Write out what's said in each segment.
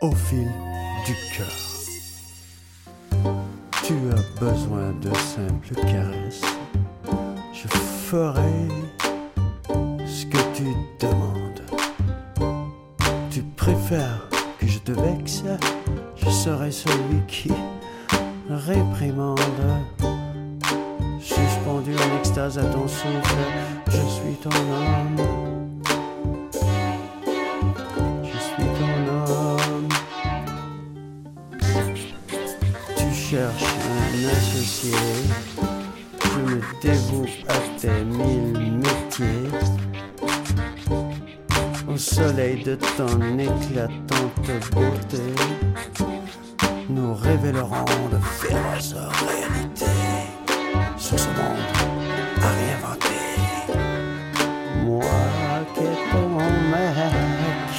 au fil du cœur. Tu as besoin de simples caresses. Je ferai ce que tu demandes. Tu préfères que je te vexe? Je serai celui qui réprimande. Suspendu en extase à ton souffle, je suis ton homme. Je me dévoue à tes mille métiers. Au soleil de ton éclatante beauté, nous révélerons de féroces réalités sur ce monde à réinventer. Moi qui est ton mec,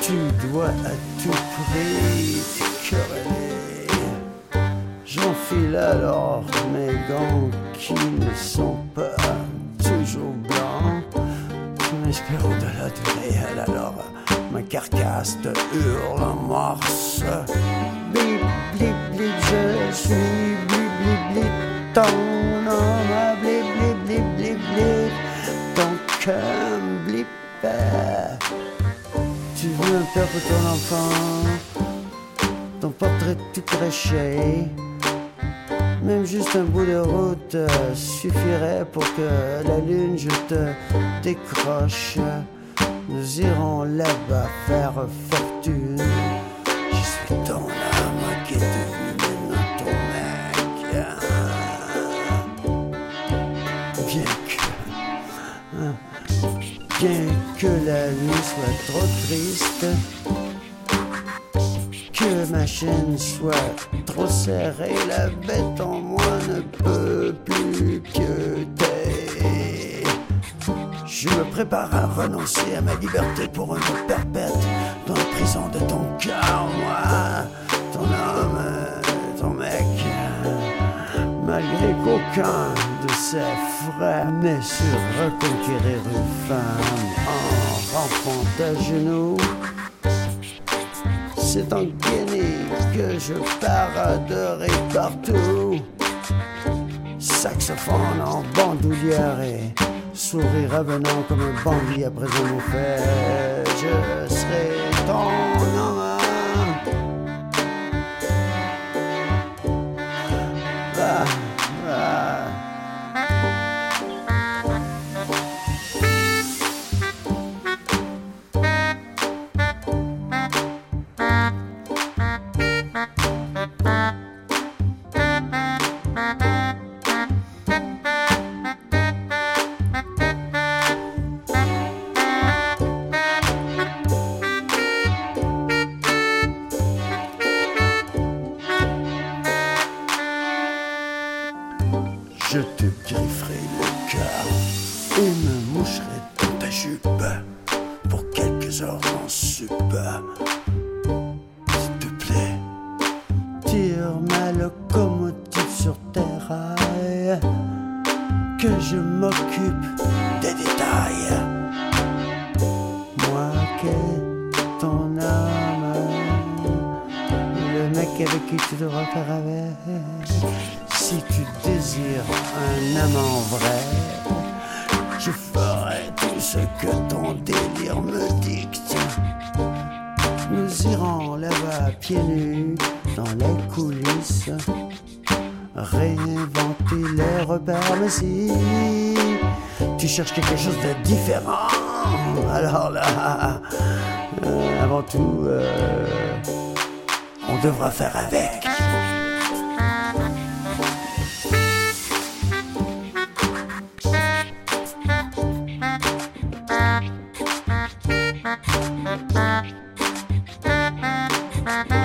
tu dois à tout prix. J'enfile alors mes gants qui ne sont pas toujours blancs. Je m'espère au-delà du réel alors ma carcasse te hurle en morse. Blip, blip, blip, je suis blip, blip, blip, ton homme, blip, blip, blip, blip, blip, ton cœur blip. Tu veux un père pour ton enfant, ton portrait tout craché. Même juste un bout de route euh, suffirait pour que la lune je te décroche. Nous irons là-bas faire fortune. Je suis ton âme qui est devenu maintenant ton mec. Bien que, hein, bien que la nuit soit trop triste que ma chaîne soit trop serrée, la bête en moi ne peut plus pieuter. Je me prépare à renoncer à ma liberté pour une perpète dans la prison de ton cœur, moi, ton homme, ton mec. Malgré qu'aucun de ses frères n'ait su reconquérir une femme en rampant à genoux. C'est en Guinée que je paraderai partout. Saxophone en bandoulière et sourire avenant comme un bandit après un fait. Je serai ton homme. Ah, Je te grifferai le cœur et me moucherai dans ta jupe pour quelques heures en sup. S'il te plaît, tire ma locomotive sur tes rails, que je m'occupe des détails. Moi qui est ton âme, le mec avec qui tu devras faire avec. Si tu désires un amant vrai, je ferai tout ce que ton délire me dicte. Nous irons là-bas pieds nus dans les coulisses, réinventer les repères. Mais si tu cherches quelque chose de différent, alors là, euh, avant tout, euh, on devra faire avec. Thanks.